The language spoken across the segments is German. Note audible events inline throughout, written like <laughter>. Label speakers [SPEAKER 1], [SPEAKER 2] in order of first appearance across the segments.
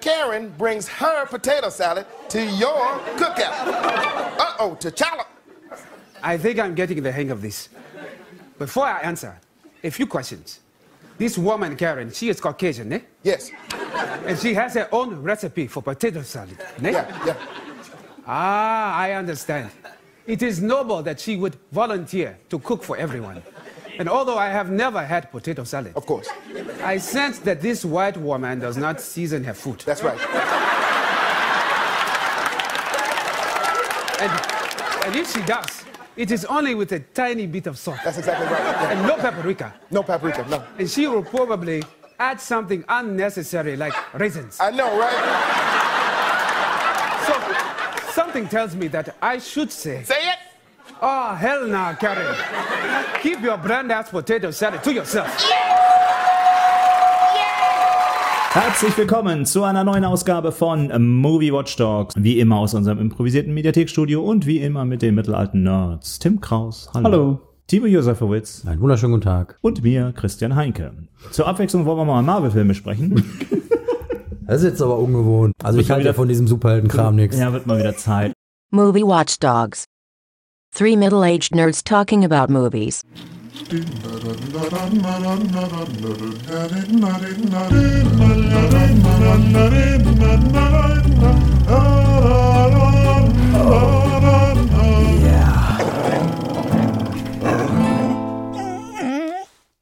[SPEAKER 1] Karen brings her potato salad to your cookout. Uh-oh, T'Challa.
[SPEAKER 2] I think I'm getting the hang of this. Before I answer, a few questions. This woman, Karen, she is Caucasian, eh?
[SPEAKER 1] Yes.
[SPEAKER 2] And she has her own recipe for potato salad, eh?
[SPEAKER 1] Yeah, yeah.
[SPEAKER 2] Ah, I understand. It is noble that she would volunteer to cook for everyone. And although I have never had potato salad,
[SPEAKER 1] Of course.
[SPEAKER 2] I sense that this white woman does not season her food.
[SPEAKER 1] That's right.
[SPEAKER 2] And, and if she does, it is only with a tiny bit of salt
[SPEAKER 1] That's exactly right. Yeah.
[SPEAKER 2] and no paprika.
[SPEAKER 1] No paprika, no.
[SPEAKER 2] And she will probably add something unnecessary like raisins.
[SPEAKER 1] I know, right?
[SPEAKER 2] So something tells me that I should say,
[SPEAKER 1] Say it.
[SPEAKER 2] Oh, hell nah, Karen. Keep your brand ass potato salad to yourself.
[SPEAKER 3] Herzlich willkommen zu einer neuen Ausgabe von Movie Watchdogs. Wie immer aus unserem improvisierten Mediathekstudio und wie immer mit den mittelalten Nerds. Tim Kraus, hallo.
[SPEAKER 4] Hallo.
[SPEAKER 3] Timo Josefowitz
[SPEAKER 4] Einen wunderschönen guten Tag.
[SPEAKER 3] und mir, Christian Heinke. Zur Abwechslung wollen wir mal Marvel-Filme sprechen. <laughs>
[SPEAKER 4] Das ist jetzt aber ungewohnt. Also ich halte ja von diesem Superheldenkram nichts.
[SPEAKER 3] ja, wird mal wieder Zeit.
[SPEAKER 5] Movie Watchdogs. Three middle aged nerds talking about movies.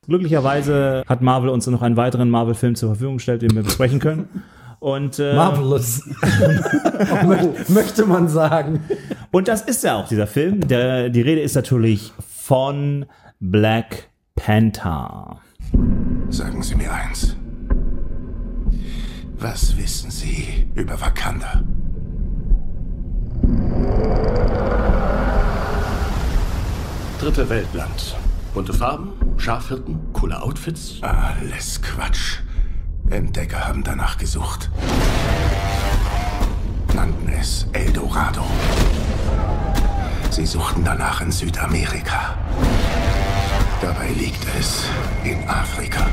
[SPEAKER 3] Glücklicherweise hat Marvel uns noch einen weiteren Marvel-Film zur Verfügung gestellt, den wir besprechen können. Und, äh,
[SPEAKER 4] Marvelous. <laughs> <laughs> Mö- Möchte man sagen.
[SPEAKER 3] Und das ist ja auch dieser Film. Der, die Rede ist natürlich von Black Panther.
[SPEAKER 6] Sagen Sie mir eins. Was wissen Sie über Wakanda?
[SPEAKER 7] Dritte Weltland. Bunte Farben, Schafhirten, coole Outfits.
[SPEAKER 6] Alles Quatsch. Entdecker haben danach gesucht. Nannten es Eldorado. Sie suchten danach in Südamerika. Dabei liegt es in Afrika.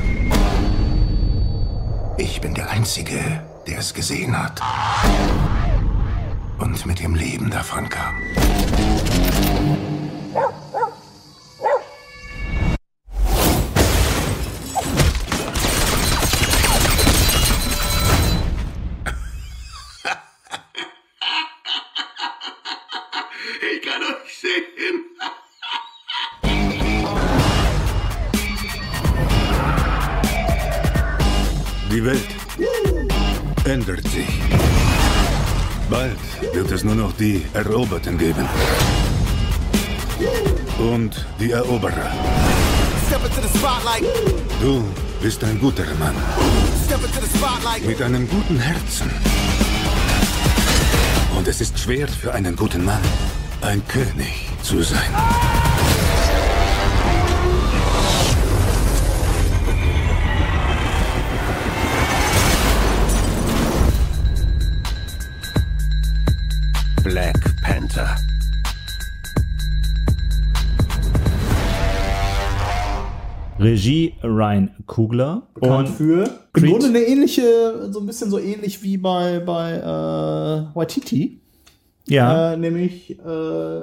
[SPEAKER 6] Ich bin der Einzige, der es gesehen hat. Und mit dem Leben davon kam.
[SPEAKER 8] Die Welt ändert sich. Bald wird es nur noch die Eroberten geben. Und die Eroberer. Du bist ein guter Mann. Mit einem guten Herzen. Und es ist schwer für einen guten Mann, ein König zu sein.
[SPEAKER 7] Panther.
[SPEAKER 3] Regie Ryan Kugler.
[SPEAKER 9] Und für im
[SPEAKER 3] Creed.
[SPEAKER 9] Grunde eine ähnliche, so ein bisschen so ähnlich wie bei, bei äh, Waititi.
[SPEAKER 3] ja,
[SPEAKER 9] Äh, nämlich äh,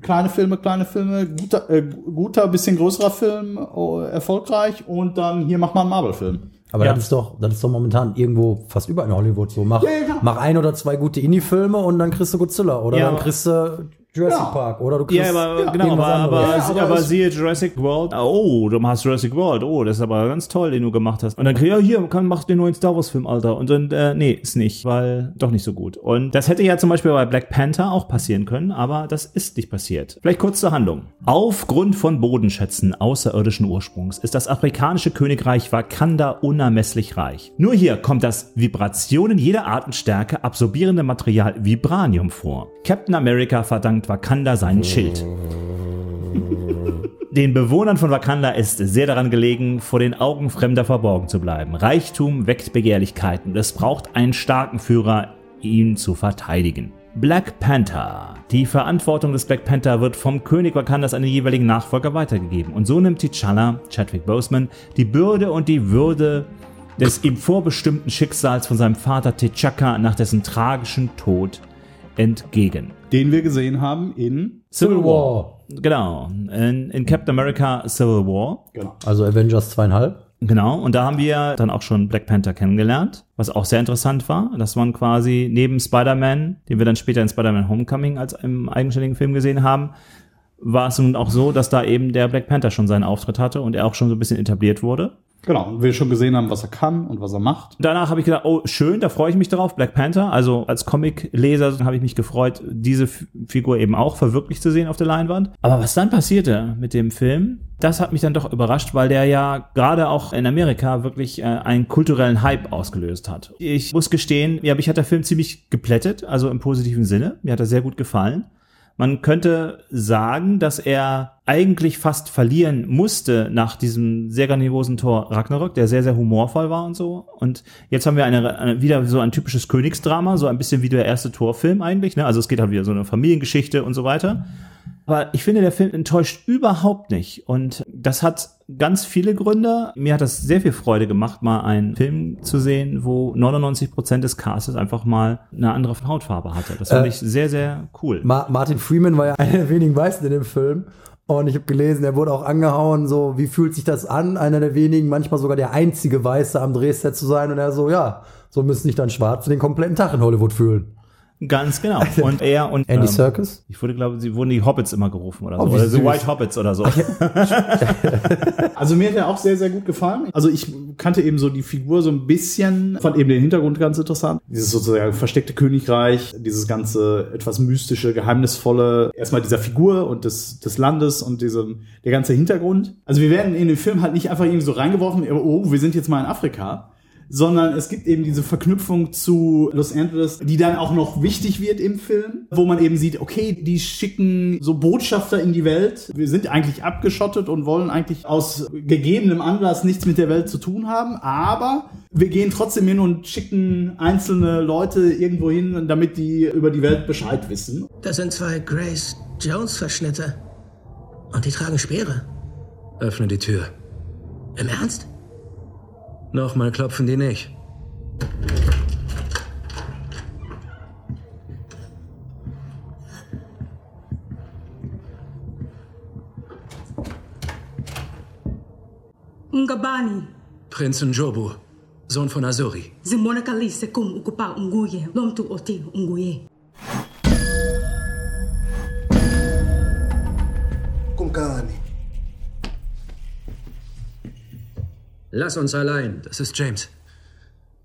[SPEAKER 9] kleine Filme, kleine Filme, guter, äh, guter, bisschen größerer Film, oh, erfolgreich und dann hier macht man einen Marvel-Film.
[SPEAKER 4] Aber
[SPEAKER 3] Ja.
[SPEAKER 4] das ist doch, das ist doch momentan irgendwo fast überall in Hollywood so. Mach,
[SPEAKER 9] Ja,
[SPEAKER 4] mach ein oder zwei gute Indie-Filme und dann kriegst du Godzilla oder dann kriegst du Jurassic
[SPEAKER 9] Ja.
[SPEAKER 4] Park oder du kriegst
[SPEAKER 3] Ja, aber genau,
[SPEAKER 4] irgendwas
[SPEAKER 3] aber, aber.
[SPEAKER 9] Ja, aber
[SPEAKER 3] aber siehe Jurassic World. Oh, du machst Jurassic World. Oh, das ist aber ganz toll, den du gemacht hast. Und dann krieg ich, ja, hier, kann, mach den neuen Star Wars Film, Alter. Und dann, äh, nee, ist nicht, weil doch nicht so gut. Und das hätte ja zum Beispiel bei Black Panther auch passieren können, aber das ist nicht passiert. Vielleicht kurz zur Handlung. Aufgrund von Bodenschätzen außerirdischen Ursprungs ist das afrikanische Königreich Wakanda unermesslich reich. Nur hier kommt das Vibrationen jeder Art und Stärke absorbierende Material Vibranium vor. Captain America verdankt Wakanda seinen Schild. Den Bewohnern von Wakanda ist sehr daran gelegen, vor den Augen Fremder verborgen zu bleiben. Reichtum weckt Begehrlichkeiten und es braucht einen starken Führer, ihn zu verteidigen. Black Panther. Die Verantwortung des Black Panther wird vom König Wakandas an den jeweiligen Nachfolger weitergegeben. Und so nimmt T'Challa, Chadwick Boseman, die Bürde und die Würde des ihm vorbestimmten Schicksals von seinem Vater T'Chaka nach dessen tragischen Tod entgegen.
[SPEAKER 9] Den wir gesehen haben in
[SPEAKER 3] Civil War. Genau. In, in Captain America Civil War.
[SPEAKER 9] Genau.
[SPEAKER 4] Also Avengers zweieinhalb.
[SPEAKER 3] Genau, und da haben wir dann auch schon Black Panther kennengelernt, was auch sehr interessant war, dass man quasi neben Spider-Man, den wir dann später in Spider-Man Homecoming als im eigenständigen Film gesehen haben, war es nun auch so, dass da eben der Black Panther schon seinen Auftritt hatte und er auch schon so ein bisschen etabliert wurde.
[SPEAKER 9] Genau. Und wir schon gesehen haben, was er kann und was er macht.
[SPEAKER 3] Danach habe ich gedacht, oh, schön, da freue ich mich drauf, Black Panther. Also als Comic-Leser habe ich mich gefreut, diese Figur eben auch verwirklicht zu sehen auf der Leinwand. Aber was dann passierte mit dem Film, das hat mich dann doch überrascht, weil der ja gerade auch in Amerika wirklich äh, einen kulturellen Hype ausgelöst hat. Ich muss gestehen, ja, mich hat der Film ziemlich geplättet, also im positiven Sinne. Mir hat er sehr gut gefallen. Man könnte sagen, dass er eigentlich fast verlieren musste nach diesem sehr grandiosen Tor Ragnarök, der sehr, sehr humorvoll war und so. Und jetzt haben wir eine, eine, wieder so ein typisches Königsdrama, so ein bisschen wie der erste Torfilm eigentlich. Ne? Also es geht halt wieder so eine Familiengeschichte und so weiter. Aber ich finde, der Film enttäuscht überhaupt nicht. Und das hat ganz viele Gründe. Mir hat das sehr viel Freude gemacht, mal einen Film zu sehen, wo 99 Prozent des Castes einfach mal eine andere Hautfarbe hatte. Das fand
[SPEAKER 4] Äh,
[SPEAKER 3] ich sehr, sehr cool.
[SPEAKER 4] Ma Martin Freeman war ja <laughs> einer der wenigen Weißen in dem Film. Und ich habe gelesen, er wurde auch angehauen, so, wie fühlt sich das an, einer der wenigen, manchmal sogar der einzige Weiße am Drehset zu sein. Und er so, ja, so müssen sich dann Schwarze den kompletten Tag in Hollywood fühlen.
[SPEAKER 3] Ganz genau. <laughs> Und er und
[SPEAKER 4] Andy Serkis?
[SPEAKER 3] Ich wurde, glaube, sie wurden die Hobbits immer gerufen oder so.
[SPEAKER 4] Oh,
[SPEAKER 3] oder The
[SPEAKER 4] süß.
[SPEAKER 3] White Hobbits oder so. <laughs>
[SPEAKER 9] Also mir hat er auch sehr, sehr gut gefallen. Also ich kannte eben so die Figur so ein bisschen, fand eben den Hintergrund ganz interessant. Dieses sozusagen versteckte Königreich, dieses ganze etwas mystische, geheimnisvolle, erstmal dieser Figur und des, des Landes und diesem, der ganze Hintergrund. Also wir werden in den Film halt nicht einfach irgendwie so reingeworfen, oh, wir sind jetzt mal in Afrika, sondern es gibt eben diese Verknüpfung zu Los Angeles, die dann auch noch wichtig wird im Film, wo man eben sieht, okay, die schicken so Botschafter in die Welt. Wir sind eigentlich abgeschottet und wollen eigentlich aus gegebenem Anlass nichts mit der Welt zu tun haben, aber wir gehen trotzdem hin und schicken einzelne Leute irgendwo hin, damit die über die Welt Bescheid wissen.
[SPEAKER 10] Das sind zwei Grace Jones-Verschnitte. Und die tragen Speere.
[SPEAKER 11] Öffne die Tür.
[SPEAKER 10] Im Ernst?
[SPEAKER 11] Nochmal klopfen die nicht.
[SPEAKER 12] Ngabani,
[SPEAKER 11] Prinz Njobu, Sohn von Azuri.
[SPEAKER 12] Zimona Kalise kum ukupa unguye, lomtu oti unguye.
[SPEAKER 10] Kumkani.
[SPEAKER 11] Lass uns allein. Das ist James.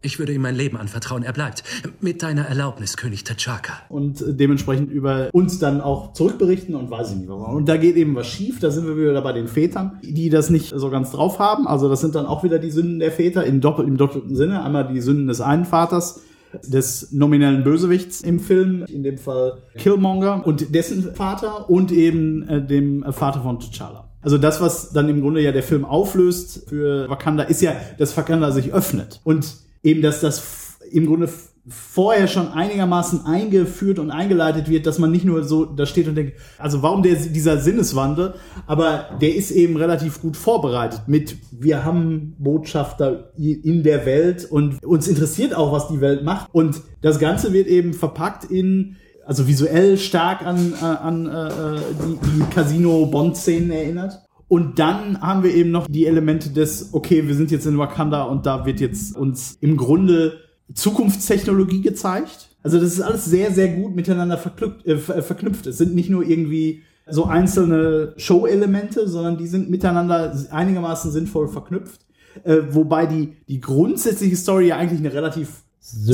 [SPEAKER 11] Ich würde ihm mein Leben anvertrauen. Er bleibt. Mit deiner Erlaubnis, König T'Chaka.
[SPEAKER 9] und äh, dementsprechend über uns dann auch zurückberichten und weiß ich nicht was. Und da geht eben was schief, da sind wir wieder bei den Vätern, die das nicht so ganz drauf haben. Also das sind dann auch wieder die Sünden der Väter im, doppel, im doppelten Sinne. Einmal die Sünden des einen Vaters, des nominellen Bösewichts im Film, in dem Fall Killmonger und dessen Vater und eben äh, dem Vater von T'Challa. Also das, was dann im Grunde ja der Film auflöst für Wakanda, ist ja, dass Wakanda sich öffnet. Und eben, dass das im Grunde vorher schon einigermaßen eingeführt und eingeleitet wird, dass man nicht nur so da steht und denkt, also warum der, dieser Sinneswandel, aber der ist eben relativ gut vorbereitet mit, wir haben Botschafter in der Welt und uns interessiert auch, was die Welt macht. Und das Ganze wird eben verpackt in also visuell stark an, äh, an äh, äh, die, die Casino-Bond-Szenen erinnert. Und dann haben wir eben noch die Elemente des, okay, wir sind jetzt in Wakanda und da wird jetzt uns im Grunde Zukunftstechnologie gezeigt. Also das ist alles sehr, sehr gut miteinander verknüpft. Äh, ver- verknüpft. Es sind nicht nur irgendwie so einzelne Show-Elemente, sondern die sind miteinander einigermaßen sinnvoll verknüpft. Äh, wobei die, die grundsätzliche Story ja eigentlich eine relativ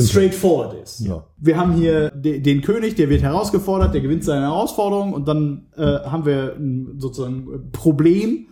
[SPEAKER 9] straightforward ist.
[SPEAKER 4] Ja.
[SPEAKER 9] Wir haben hier de den König, der wird herausgefordert, der gewinnt seine Herausforderung und dann äh, haben wir sozusagen ein Problem,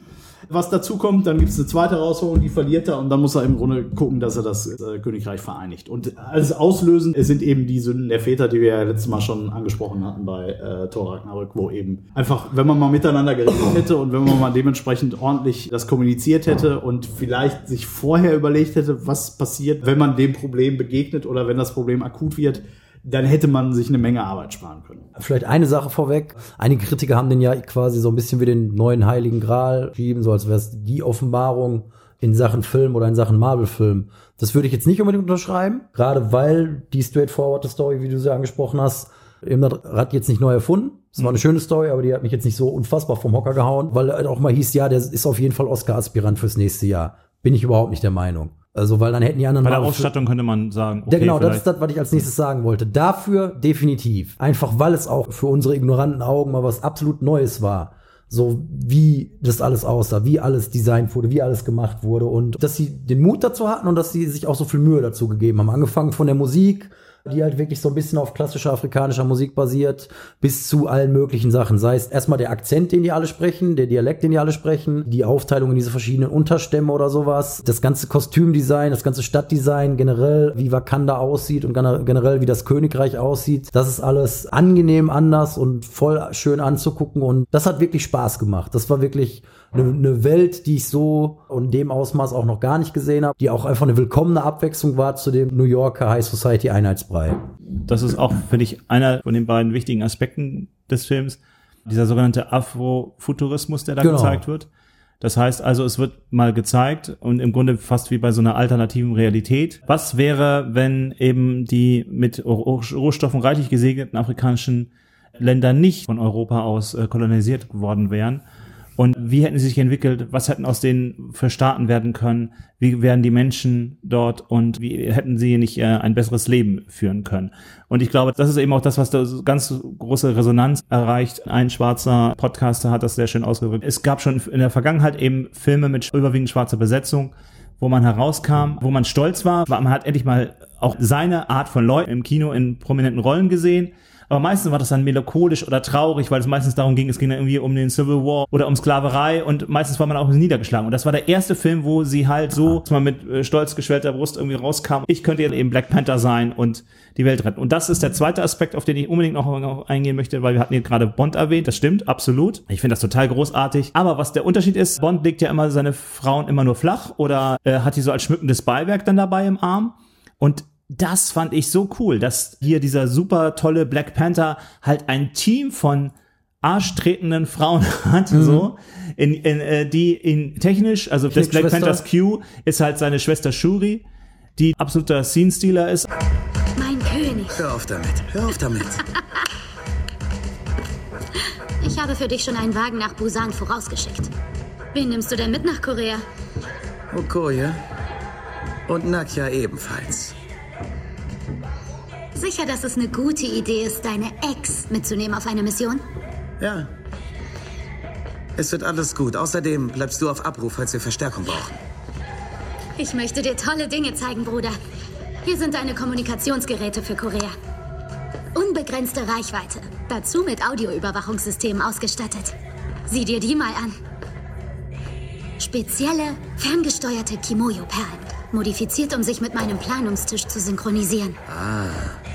[SPEAKER 9] was dazu kommt. Dann gibt es eine zweite Herausforderung, die verliert er und dann muss er im Grunde gucken, dass er das äh, Königreich vereinigt. Und alles auslösend sind eben die Sünden der Väter, die wir ja letztes Mal schon angesprochen hatten bei äh, Thor Ragnarök, wo eben einfach, wenn man mal miteinander geredet hätte und wenn man mal dementsprechend ordentlich das kommuniziert hätte und vielleicht sich vorher überlegt hätte, was passiert, wenn man dem Problem begegnet oder wenn das Problem akut wird, dann hätte man sich eine Menge Arbeit sparen können.
[SPEAKER 4] Vielleicht eine Sache vorweg. Einige Kritiker haben den ja quasi so ein bisschen wie den neuen Heiligen Gral geschrieben, so als wäre es die Offenbarung in Sachen Film oder in Sachen Marvel-Film. Das würde ich jetzt nicht unbedingt unterschreiben, gerade weil die straightforward Story, wie du sie angesprochen hast, eben das Rad jetzt nicht neu erfunden. Es war eine schöne Story, aber die hat mich jetzt nicht so unfassbar vom Hocker gehauen, weil halt auch mal hieß, ja, der ist auf jeden Fall Oscar-Aspirant fürs nächste Jahr. Bin ich überhaupt nicht der Meinung. Also, weil dann hätten die anderen
[SPEAKER 3] Bei der Ausstattung könnte man sagen, okay,
[SPEAKER 4] ja, genau, das ist das, was ich als nächstes sagen wollte. Dafür definitiv. Einfach weil es auch für unsere ignoranten Augen mal was absolut Neues war. So wie das alles aussah, wie alles designt wurde, wie alles gemacht wurde und dass sie den Mut dazu hatten und dass sie sich auch so viel Mühe dazu gegeben haben. Angefangen von der Musik, die halt wirklich so ein bisschen auf klassischer afrikanischer Musik basiert, bis zu allen möglichen Sachen. Sei es erstmal der Akzent, den die alle sprechen, der Dialekt, den die alle sprechen, die Aufteilung in diese verschiedenen Unterstämme oder sowas, das ganze Kostümdesign, das ganze Stadtdesign, generell, wie Wakanda aussieht und gener- generell, wie das Königreich aussieht. Das ist alles angenehm anders und voll schön anzugucken und das hat wirklich Spaß gemacht. Das war wirklich eine, Welt, die ich so und in dem Ausmaß auch noch gar nicht gesehen habe, die auch einfach eine willkommene Abwechslung war zu dem New Yorker High Society Einheitsbrei.
[SPEAKER 3] Das ist auch, finde ich, einer von den beiden wichtigen Aspekten des Films, dieser sogenannte Afrofuturismus, der da
[SPEAKER 4] Genau.
[SPEAKER 3] gezeigt wird. Das heißt also, es wird mal gezeigt und im Grunde fast wie bei so einer alternativen Realität. Was wäre, wenn eben die mit Roh- Rohstoffen reichlich gesegneten afrikanischen Länder nicht von Europa aus äh, kolonisiert worden wären? Und wie hätten sie sich entwickelt? Was hätten aus denen für werden können? Wie wären die Menschen dort und wie hätten sie nicht äh, ein besseres Leben führen können? Und ich glaube, das ist eben auch das, was da ganz große Resonanz erreicht. Ein schwarzer Podcaster hat das sehr schön ausgedrückt. Es gab schon in der Vergangenheit eben Filme mit überwiegend schwarzer Besetzung, wo man herauskam, wo man stolz war, man hat endlich mal auch seine Art von Leuten im Kino in prominenten Rollen gesehen. Aber meistens war das dann melancholisch oder traurig, weil es meistens darum ging, es ging dann irgendwie um den Civil War oder um Sklaverei und meistens war man auch niedergeschlagen. Und das war der erste Film, wo sie halt so, dass man mit äh, stolz geschwellter Brust irgendwie rauskam. Ich könnte ja eben Black Panther sein und die Welt retten. Und das ist der zweite Aspekt, auf den ich unbedingt noch noch eingehen möchte, weil wir hatten hier gerade Bond erwähnt. Das stimmt, absolut. Ich finde das total großartig. Aber was der Unterschied ist, Bond legt ja immer seine Frauen immer nur flach oder äh, hat die so als schmückendes Beiwerk dann dabei im Arm. Und das fand ich so cool, dass hier dieser super tolle Black Panther halt ein Team von arschtretenden Frauen <laughs> hat, so, in, in, äh, die in technisch, also das Black. Panthers Q ist halt seine Schwester Shuri, die absoluter Scene-Stealer ist.
[SPEAKER 13] Mein König.
[SPEAKER 11] Hör auf damit. Hör auf damit. <laughs>
[SPEAKER 13] Ich habe für dich schon einen Wagen nach Busan vorausgeschickt. Wen nimmst du denn mit nach Korea?
[SPEAKER 11] Okoye. Und Nakia ebenfalls.
[SPEAKER 13] Sicher, dass es eine gute Idee ist, deine Ex mitzunehmen auf eine Mission?
[SPEAKER 11] Ja. Es wird alles gut. Außerdem bleibst du auf Abruf, falls wir Verstärkung brauchen.
[SPEAKER 13] Ich möchte dir tolle Dinge zeigen, Bruder. Hier sind deine Kommunikationsgeräte für Korea. Unbegrenzte Reichweite. Dazu mit Audioüberwachungssystemen ausgestattet. Sieh dir die mal an. Spezielle, ferngesteuerte Kimoyo-Perlen. Modifiziert, um sich mit meinem Planungstisch zu synchronisieren.
[SPEAKER 11] Ah.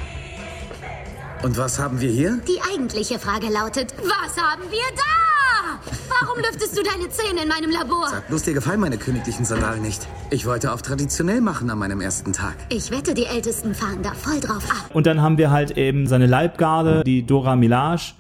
[SPEAKER 11] Und was haben wir hier?
[SPEAKER 13] Die eigentliche Frage lautet, was haben wir da? Warum lüftest du deine Zähne in meinem Labor?
[SPEAKER 11] Sag bloß, dir gefallen meine königlichen Sandalen nicht. Ich wollte auf traditionell machen an meinem ersten Tag.
[SPEAKER 13] Ich wette, die Ältesten fahren da voll drauf ab.
[SPEAKER 3] Und dann haben wir halt eben seine Leibgarde, die Dora Milaje,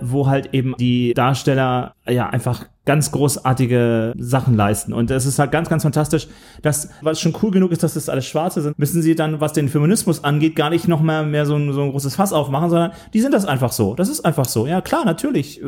[SPEAKER 3] wo halt eben die Darsteller ja einfach ganz großartige Sachen leisten. Und es ist halt ganz, ganz fantastisch, dass, was schon cool genug ist, dass das alles Schwarze sind, müssen sie dann, was den Feminismus angeht, gar nicht noch mehr, mehr so, ein, so ein großes Fass aufmachen, sondern die sind das einfach so. Das ist einfach so. Ja, klar, natürlich. äh,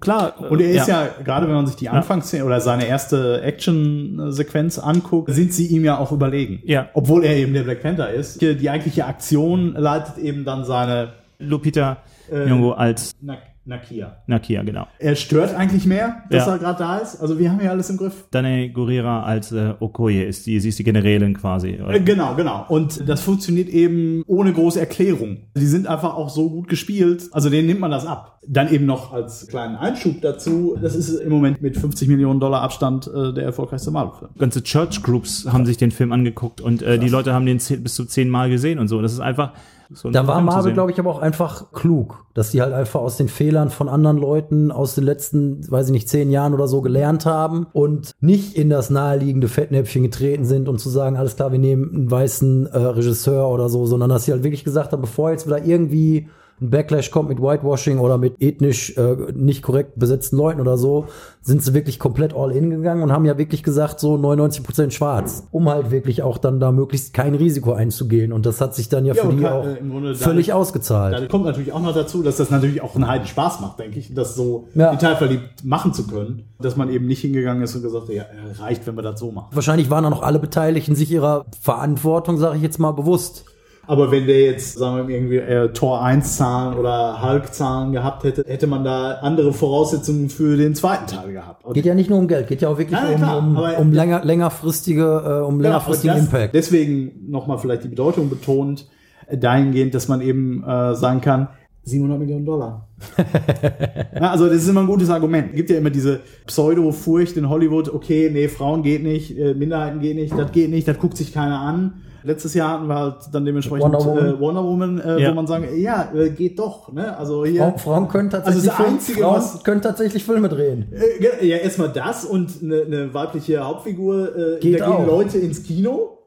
[SPEAKER 3] Klar. äh,
[SPEAKER 9] Und er ist ja, gerade wenn man sich die Anfangsszene oder seine erste Action-Sequenz anguckt, sind sie ihm ja auch überlegen.
[SPEAKER 3] Ja.
[SPEAKER 9] Obwohl er eben der Black Panther ist. Die die eigentliche Aktion leitet eben dann seine
[SPEAKER 3] Lupita
[SPEAKER 9] Äh,
[SPEAKER 3] Nyong'o als
[SPEAKER 9] Na Nakia.
[SPEAKER 3] Nakia, genau.
[SPEAKER 9] Er stört eigentlich mehr, dass
[SPEAKER 3] Ja.
[SPEAKER 9] er gerade da ist. Also wir haben ja alles im Griff.
[SPEAKER 3] Dane Gurira als äh, Okoye ist die, sie ist die Generälin quasi.
[SPEAKER 9] Äh, Genau, genau. Und das funktioniert eben ohne große Erklärung. Die sind einfach auch so gut gespielt. Also denen nimmt man das ab. Dann eben noch als kleinen Einschub dazu. Das ist im Moment mit 50 Millionen Dollar Abstand äh, der erfolgreichste Marvel-Film.
[SPEAKER 3] ganze Church Groups haben sich den Film angeguckt und äh, die Leute haben den zehn, bis zu zehn Mal gesehen und so. Das ist einfach so
[SPEAKER 4] Da war
[SPEAKER 3] Film
[SPEAKER 4] Marvel, glaube ich, aber auch einfach klug, dass die halt einfach aus den Fehlern von anderen Leuten aus den letzten, weiß ich nicht, zehn Jahren oder so gelernt haben und nicht in das naheliegende Fettnäpfchen getreten sind und zu sagen, alles klar, wir nehmen einen weißen äh, Regisseur oder so, sondern dass sie halt wirklich gesagt haben, bevor jetzt wieder irgendwie ein Backlash kommt mit Whitewashing oder mit ethnisch äh, nicht korrekt besetzten Leuten oder so, sind sie wirklich komplett all in gegangen und haben ja wirklich gesagt, so 99% schwarz, um halt wirklich auch dann da möglichst kein Risiko einzugehen. Und das hat sich dann ja, für
[SPEAKER 9] und
[SPEAKER 4] die
[SPEAKER 9] kann,
[SPEAKER 4] auch
[SPEAKER 9] äh, Grunde
[SPEAKER 4] völlig
[SPEAKER 9] dadurch-
[SPEAKER 4] ausgezahlt.
[SPEAKER 9] Da kommt natürlich auch noch dazu, dass das natürlich auch einen Heiden Spaß macht, denke ich, das so
[SPEAKER 4] Ja.
[SPEAKER 9] detailverliebt machen zu können, dass man eben nicht hingegangen ist und gesagt hat, ja, äh, reicht, wenn wir das so machen.
[SPEAKER 4] Wahrscheinlich waren dann auch alle Beteiligten sich ihrer Verantwortung, sage ich jetzt mal, bewusst.
[SPEAKER 9] Aber wenn der jetzt, sagen wir irgendwie äh, Tor 1 Zahlen oder Hulk Zahlen gehabt hätte, hätte man da andere Voraussetzungen für den zweiten Teil gehabt. Und
[SPEAKER 4] Geht ja nicht nur um Geld, geht ja auch wirklich
[SPEAKER 9] ja,
[SPEAKER 4] um,
[SPEAKER 9] klar,
[SPEAKER 4] um,
[SPEAKER 9] aber-
[SPEAKER 4] um länger, längerfristige, äh, um längerfristigen
[SPEAKER 9] aber das,
[SPEAKER 4] Impact.
[SPEAKER 9] Deswegen nochmal vielleicht die Bedeutung betont, äh, dahingehend, dass man eben äh, sagen kann, 700 Millionen Dollar. <laughs> ja, also das ist immer ein gutes Argument. Es gibt ja immer diese Pseudo-Furcht in Hollywood, okay, nee, Frauen geht nicht, äh, Minderheiten geht nicht, das geht nicht, das guckt sich keiner an. Letztes Jahr hatten wir halt dann dementsprechend
[SPEAKER 4] Wonder Woman.
[SPEAKER 9] Äh, Wonder Woman, äh,
[SPEAKER 4] Ja.
[SPEAKER 9] wo man sagen, ja, äh, geht doch. Ne? Also hier,
[SPEAKER 4] Frauen, Frauen können
[SPEAKER 9] also
[SPEAKER 4] tatsächlich,
[SPEAKER 9] das
[SPEAKER 4] Film-
[SPEAKER 9] Einzige,
[SPEAKER 4] Frauen
[SPEAKER 9] was
[SPEAKER 4] können tatsächlich Filme drehen.
[SPEAKER 9] äh, Ja, erstmal das und eine, eine weibliche Hauptfigur, äh,
[SPEAKER 4] Geht
[SPEAKER 9] da gehen
[SPEAKER 4] auch.
[SPEAKER 9] Leute ins Kino.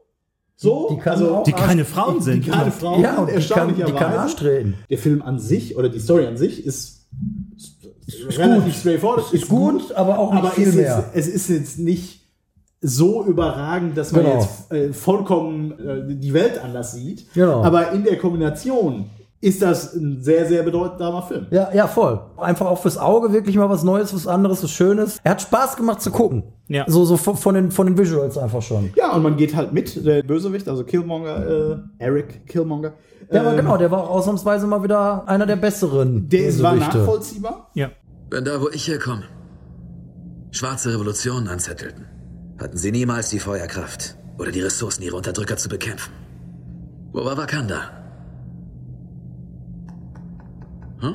[SPEAKER 9] So,
[SPEAKER 4] Die kann
[SPEAKER 9] also
[SPEAKER 4] auch
[SPEAKER 3] Die keine Frauen
[SPEAKER 9] die,
[SPEAKER 3] sind.
[SPEAKER 9] Die keine Frauen
[SPEAKER 4] Ja,
[SPEAKER 9] sind,
[SPEAKER 4] und die kann- die kann
[SPEAKER 9] erstaunlicherweise.
[SPEAKER 4] Arsch treten.
[SPEAKER 9] Der Film an sich oder die Story an sich ist, relativ straightforward.
[SPEAKER 4] Ist gut, aber auch nicht
[SPEAKER 9] aber
[SPEAKER 4] viel
[SPEAKER 9] es
[SPEAKER 4] mehr.
[SPEAKER 9] Ist, es ist jetzt nicht so überragend, dass man
[SPEAKER 4] Genau.
[SPEAKER 9] jetzt äh, vollkommen äh, die Welt anders sieht.
[SPEAKER 4] Genau.
[SPEAKER 9] Aber in der Kombination ist das ein sehr, sehr bedeutsamer Film.
[SPEAKER 4] Ja, ja, voll. Einfach auch fürs Auge wirklich mal was Neues, was anderes, was Schönes. Er hat Spaß gemacht zu gucken.
[SPEAKER 3] Ja.
[SPEAKER 4] So, so von, von, den, von den Visuals einfach schon.
[SPEAKER 9] Ja, und man geht halt mit, der Bösewicht, also Killmonger, äh, Eric Killmonger.
[SPEAKER 4] Ja, aber
[SPEAKER 9] ähm,
[SPEAKER 4] genau, der war auch ausnahmsweise mal wieder einer der besseren.
[SPEAKER 9] Der ist, war
[SPEAKER 4] Bösewichte.
[SPEAKER 9] nachvollziehbar.
[SPEAKER 3] Ja.
[SPEAKER 11] Wenn da, wo ich herkomme, schwarze Revolutionen anzettelten, hatten sie niemals die Feuerkraft oder die Ressourcen, ihre Unterdrücker zu bekämpfen. Wo war Wakanda? Hm?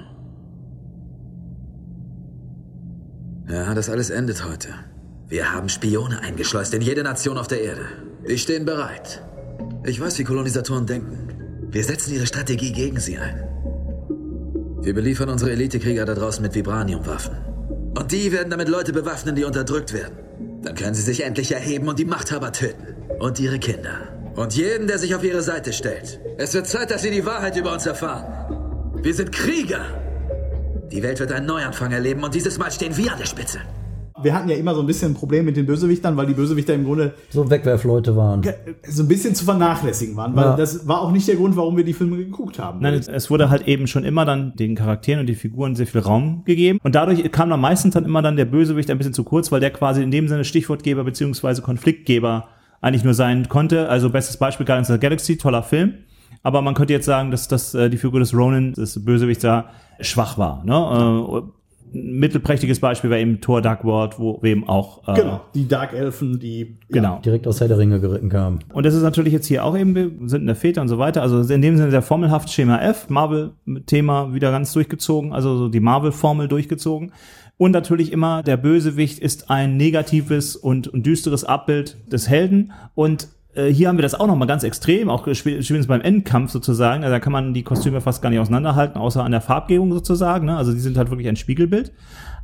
[SPEAKER 11] Ja, das alles endet heute. Wir haben Spione eingeschleust in jede Nation auf der Erde. Die stehen bereit. Ich weiß, wie Kolonisatoren denken. Wir setzen ihre Strategie gegen sie ein. Wir beliefern unsere Elitekrieger da draußen mit Vibraniumwaffen. Und die werden damit Leute bewaffnen, die unterdrückt werden. Dann können sie sich endlich erheben und die Machthaber töten. Und ihre Kinder. Und jeden, der sich auf ihre Seite stellt. Es wird Zeit, dass sie die Wahrheit über uns erfahren. Wir sind Krieger. Die Welt wird einen Neuanfang erleben und dieses Mal stehen wir an der Spitze.
[SPEAKER 9] Wir hatten ja immer so ein bisschen ein Problem mit den Bösewichtern, weil die Bösewichter im Grunde
[SPEAKER 4] So Wegwerfleute waren.
[SPEAKER 9] so ein bisschen zu vernachlässigen waren. Weil
[SPEAKER 4] Ja.
[SPEAKER 9] das war auch nicht der Grund, warum wir die Filme geguckt haben.
[SPEAKER 3] Nein, es, wurde halt eben schon immer dann den Charakteren und die Figuren sehr viel Raum gegeben. Und dadurch kam dann meistens dann immer dann der Bösewicht ein bisschen zu kurz, weil der quasi in dem Sinne Stichwortgeber beziehungsweise Konfliktgeber eigentlich nur sein konnte. Also bestes Beispiel Guardians of the Galaxy, toller Film. Aber man könnte jetzt sagen, dass, dass äh, die Figur des Ronan, des Bösewichts da, schwach war. Ne? Äh, ein mittelprächtiges Beispiel war eben Thor Dark World, wo eben auch äh,
[SPEAKER 9] Genau, die Dark Elfen, die
[SPEAKER 3] Genau.
[SPEAKER 4] Direkt aus Herr der Ringe geritten kamen.
[SPEAKER 3] Und das ist natürlich jetzt hier auch eben, wir sind in der Väter und so weiter. Also in dem Sinne der formelhaft Schema F, Marvel-Thema wieder ganz durchgezogen, also so die Marvel-Formel durchgezogen. Und natürlich immer, der Bösewicht ist ein negatives und, und düsteres Abbild des Helden. Und äh, hier haben wir das auch nochmal ganz extrem, auch sp- spätestens beim Endkampf sozusagen. Also da kann man die Kostüme fast gar nicht auseinanderhalten, außer an der Farbgebung sozusagen. Ne? Also die sind halt wirklich ein Spiegelbild.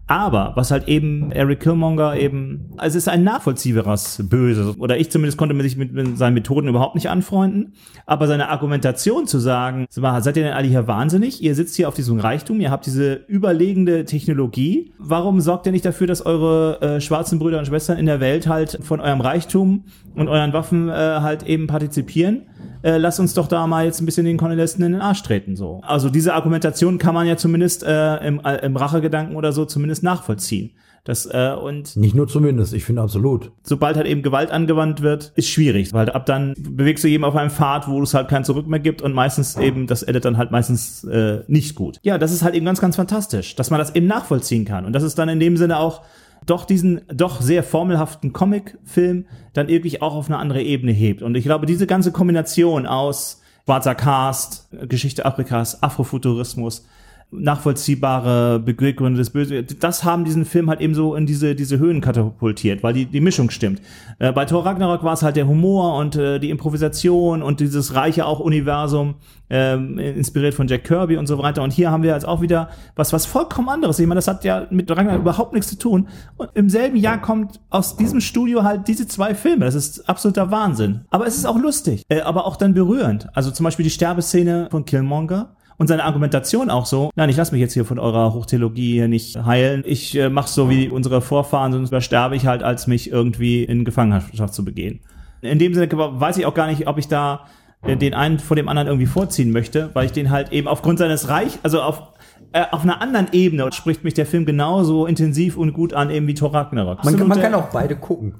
[SPEAKER 3] Aber was halt eben Eric Killmonger eben, also es ist ein nachvollziehbares Böse. Oder ich zumindest konnte mir sich mit, mit seinen Methoden überhaupt nicht anfreunden. Aber seine Argumentation zu sagen, seid ihr denn alle hier wahnsinnig? Ihr sitzt hier auf diesem Reichtum, ihr habt diese überlegende Technologie. Warum sorgt ihr nicht dafür, dass eure äh, schwarzen Brüder und Schwestern in der Welt halt von eurem Reichtum und euren Waffen äh, halt eben partizipieren? Äh, lasst uns doch da mal jetzt ein bisschen den Kolonisten in den Arsch treten, so. Also diese Argumentation kann man ja zumindest äh, im, äh, im Rachegedanken oder so zumindest nachvollziehen. Das, äh, und
[SPEAKER 4] Nicht nur zumindest, ich finde absolut.
[SPEAKER 3] sobald halt eben Gewalt angewandt wird, ist schwierig, weil ab dann bewegst du jedem auf einem Pfad, wo es halt kein Zurück mehr gibt und meistens eben, das endet dann halt meistens äh, nicht gut. Ja, das ist halt eben ganz, ganz fantastisch, dass man das eben nachvollziehen kann und das ist dann in dem Sinne auch doch diesen doch sehr formelhaften Comic-Film dann irgendwie auch auf eine andere Ebene hebt. Und ich glaube, diese ganze Kombination aus schwarzer Cast, Geschichte Afrikas, Afrofuturismus, nachvollziehbare Beweggründe des Bösen. Das haben diesen Film halt eben so in diese, diese Höhen katapultiert, weil die, die Mischung stimmt. Äh, bei Thor Ragnarok war es halt der Humor und äh, die Improvisation und dieses reiche auch Universum, ähm, inspiriert von Jack Kirby und so weiter. Und hier haben wir jetzt auch wieder was, was vollkommen anderes. Ich meine, das hat ja mit Ragnarok überhaupt nichts zu tun. Und im selben Jahr kommt aus diesem Studio halt diese zwei Filme. Das ist absoluter Wahnsinn. Aber es ist auch lustig, äh, aber auch dann berührend. Also zum Beispiel die Sterbeszene von Killmonger Und seine Argumentation auch so, nein, ich lasse mich jetzt hier von eurer Hochtheologie hier nicht heilen. Ich äh, mache so wie unsere Vorfahren, sonst übersterbe ich halt, als mich irgendwie in Gefangenschaft zu begehen. In dem Sinne weiß ich auch gar nicht, ob ich da äh, den einen vor dem anderen irgendwie vorziehen möchte, weil ich den halt eben aufgrund seines Reich, also auf äh, auf einer anderen Ebene spricht mich der Film genauso intensiv und gut an, eben wie Thor Ragnarok.
[SPEAKER 4] Man, kann- <laughs> man kann auch beide gucken.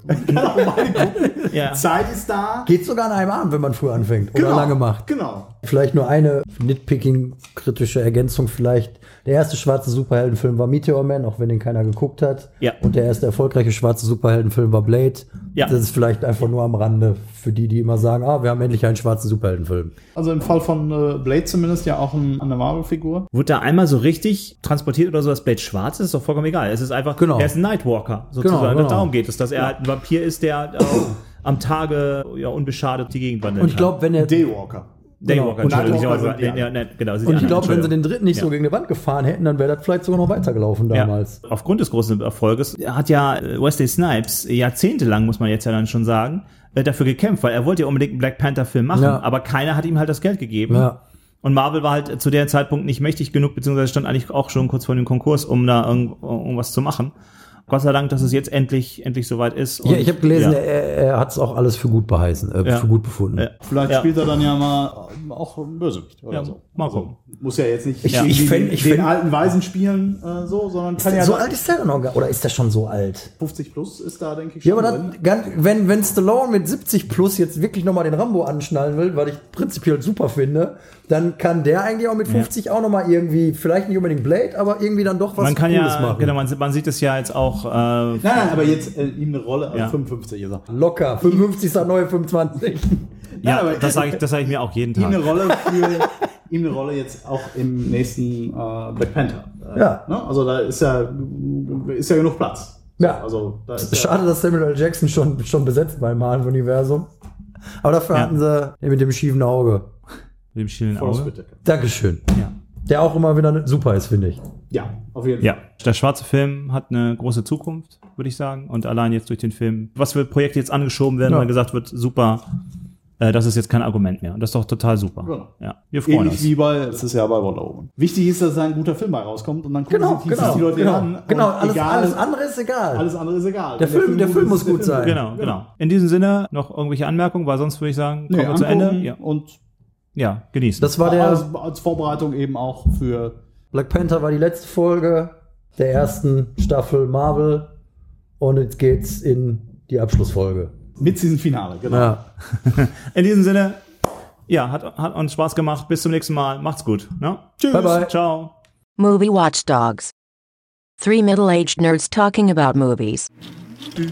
[SPEAKER 3] Ja.
[SPEAKER 9] Zeit ist da.
[SPEAKER 4] Geht sogar an einem Abend, wenn man früh anfängt oder
[SPEAKER 9] Genau,
[SPEAKER 4] lange macht.
[SPEAKER 9] Genau.
[SPEAKER 4] Vielleicht nur eine nitpicking-kritische Ergänzung vielleicht. Der erste schwarze Superheldenfilm war Meteor Man, auch wenn den keiner geguckt hat.
[SPEAKER 3] Ja.
[SPEAKER 4] Und der erste erfolgreiche schwarze Superheldenfilm war Blade.
[SPEAKER 3] Ja.
[SPEAKER 4] Das ist vielleicht einfach nur am Rande für die, die immer sagen, ah, wir haben endlich einen schwarzen Superheldenfilm.
[SPEAKER 9] Also im Fall von äh, Blade zumindest ja auch ein, eine Marvel-Figur.
[SPEAKER 3] Wurde da einmal so richtig transportiert oder so, dass Blade schwarz ist, ist doch vollkommen egal. Es ist einfach,
[SPEAKER 4] Genau.
[SPEAKER 3] er ist ein Nightwalker, sozusagen.
[SPEAKER 4] Genau, genau.
[SPEAKER 3] Darum geht es, dass er halt ein Vampir ist, der äh, am Tage ja, unbeschadet die Gegend wandelt.
[SPEAKER 4] Und ich glaube, wenn er
[SPEAKER 9] Daywalker.
[SPEAKER 3] Daywalker,
[SPEAKER 4] Genau.
[SPEAKER 3] Entschuldigung,
[SPEAKER 9] Nightwalker
[SPEAKER 3] ich
[SPEAKER 9] sind die
[SPEAKER 3] ja, ja, ne, genau,
[SPEAKER 4] Und ich glaube, wenn sie den dritten nicht so
[SPEAKER 3] Ja.
[SPEAKER 4] gegen die Wand gefahren hätten, dann wäre das vielleicht sogar noch weitergelaufen damals.
[SPEAKER 3] Ja. Aufgrund des großen Erfolges hat ja äh, Wesley Snipes jahrzehntelang, muss man jetzt ja dann schon sagen, äh, dafür gekämpft, weil er wollte ja unbedingt einen Black Panther-Film machen,
[SPEAKER 4] Ja.
[SPEAKER 3] aber keiner hat ihm halt das Geld gegeben.
[SPEAKER 4] Ja.
[SPEAKER 3] Und Marvel war halt zu dem Zeitpunkt nicht mächtig genug, beziehungsweise stand eigentlich auch schon kurz vor dem Konkurs, um da irgend, irgendwas zu machen. Gott sei Dank, dass es jetzt endlich, endlich soweit ist.
[SPEAKER 4] Ja,
[SPEAKER 3] Und-
[SPEAKER 4] ich habe gelesen,
[SPEAKER 3] ja.
[SPEAKER 4] er, er hat es auch alles für gut beheißen, äh,
[SPEAKER 3] Ja.
[SPEAKER 4] für gut befunden.
[SPEAKER 3] Ja.
[SPEAKER 9] Vielleicht
[SPEAKER 3] Ja.
[SPEAKER 9] spielt er dann ja mal ähm, auch ein Bösewicht oder
[SPEAKER 3] Ja,
[SPEAKER 9] so.
[SPEAKER 3] mal gucken.
[SPEAKER 9] Muss ja jetzt nicht
[SPEAKER 4] Ich- ich fänd-
[SPEAKER 9] den,
[SPEAKER 4] ich
[SPEAKER 9] den
[SPEAKER 4] fänd-
[SPEAKER 9] alten Weisen spielen, äh, so, sondern kann ja
[SPEAKER 4] so
[SPEAKER 9] dann-
[SPEAKER 4] alt ist der dann noch gar, oder ist der schon so alt?
[SPEAKER 9] 50 plus ist da, denke ich,
[SPEAKER 4] Ja,
[SPEAKER 9] schon
[SPEAKER 4] aber
[SPEAKER 9] drin.
[SPEAKER 4] das, ganz- wenn, wenn Stallone mit 70 plus jetzt wirklich nochmal den Rambo anschnallen will, was ich prinzipiell super finde, dann kann der eigentlich auch mit 50 auch nochmal irgendwie, vielleicht nicht unbedingt Blade, aber irgendwie dann doch was
[SPEAKER 3] man kann
[SPEAKER 4] Cooles
[SPEAKER 3] ja,
[SPEAKER 4] machen.
[SPEAKER 3] genau, man, sieht- man sieht es ja jetzt auch. Äh,
[SPEAKER 9] Nein, nein, aber jetzt äh, ihm eine Rolle,
[SPEAKER 3] Ja.
[SPEAKER 9] 55 ist er.
[SPEAKER 4] Locker, 55 ist das neue 25. <laughs>
[SPEAKER 3] ja,
[SPEAKER 9] aber-
[SPEAKER 3] das sage ich, das sag ich mir auch jeden
[SPEAKER 9] Ihm
[SPEAKER 3] Tag.
[SPEAKER 9] eine Rolle für, ihm eine Rolle jetzt auch im nächsten äh, Black Panther. Äh,
[SPEAKER 4] Ja.
[SPEAKER 9] Ne? Also da ist ja, ist ja genug Platz.
[SPEAKER 4] Ja.
[SPEAKER 9] Also da ist ja,
[SPEAKER 4] Schade, dass Samuel L. Jackson schon, schon besetzt war im Marvel-Universum. Aber dafür
[SPEAKER 3] Ja.
[SPEAKER 4] hatten sie mit dem schiefen Auge.
[SPEAKER 3] Dem schielenden
[SPEAKER 9] Forrest
[SPEAKER 3] Auge.
[SPEAKER 9] Whitaker.
[SPEAKER 4] Dankeschön.
[SPEAKER 3] Ja.
[SPEAKER 4] Der auch immer wieder super ist, finde ich.
[SPEAKER 9] Ja, auf jeden
[SPEAKER 3] Ja,
[SPEAKER 9] Fall.
[SPEAKER 3] der schwarze Film hat eine große Zukunft, würde ich sagen. Und allein jetzt durch den Film, was für Projekte jetzt angeschoben werden,
[SPEAKER 4] Ja.
[SPEAKER 3] weil gesagt wird, super, äh, das ist jetzt kein Argument mehr. Und das ist doch total super.
[SPEAKER 9] Genau.
[SPEAKER 3] Ja, wir freuen
[SPEAKER 9] Ähnlich
[SPEAKER 3] uns.
[SPEAKER 9] wie bei, das ist ja bei Wonder Woman. Wichtig ist, dass da ein guter Film bei rauskommt und dann gucken
[SPEAKER 4] Genau,
[SPEAKER 9] sich die,
[SPEAKER 4] genau,
[SPEAKER 9] die Leute
[SPEAKER 4] genau.
[SPEAKER 9] an.
[SPEAKER 4] Genau, alles,
[SPEAKER 9] egal,
[SPEAKER 4] alles andere ist egal.
[SPEAKER 9] alles andere ist egal.
[SPEAKER 4] Der Film- der Film
[SPEAKER 9] ist,
[SPEAKER 4] muss gut sein.
[SPEAKER 3] Genau, genau. In diesem Sinne noch irgendwelche Anmerkungen, weil sonst würde ich sagen, kommen
[SPEAKER 9] Nee,
[SPEAKER 3] wir zu Ende. Ja,
[SPEAKER 9] Und
[SPEAKER 3] ja genießen.
[SPEAKER 4] Das war der
[SPEAKER 9] als, als Vorbereitung eben auch für
[SPEAKER 4] Black Panther war die letzte Folge der ersten Staffel Marvel und jetzt geht's in die Abschlussfolge.
[SPEAKER 9] Mid-Season-Finale, genau.
[SPEAKER 4] Ja. <laughs>
[SPEAKER 3] In diesem Sinne, ja, hat, hat uns Spaß gemacht. Bis zum nächsten Mal. Macht's gut. Ne? Tschüss.
[SPEAKER 4] Bye, bye.
[SPEAKER 3] Ciao.
[SPEAKER 5] Movie Watchdogs. Three middle aged nerds talking about movies.
[SPEAKER 6] Oh.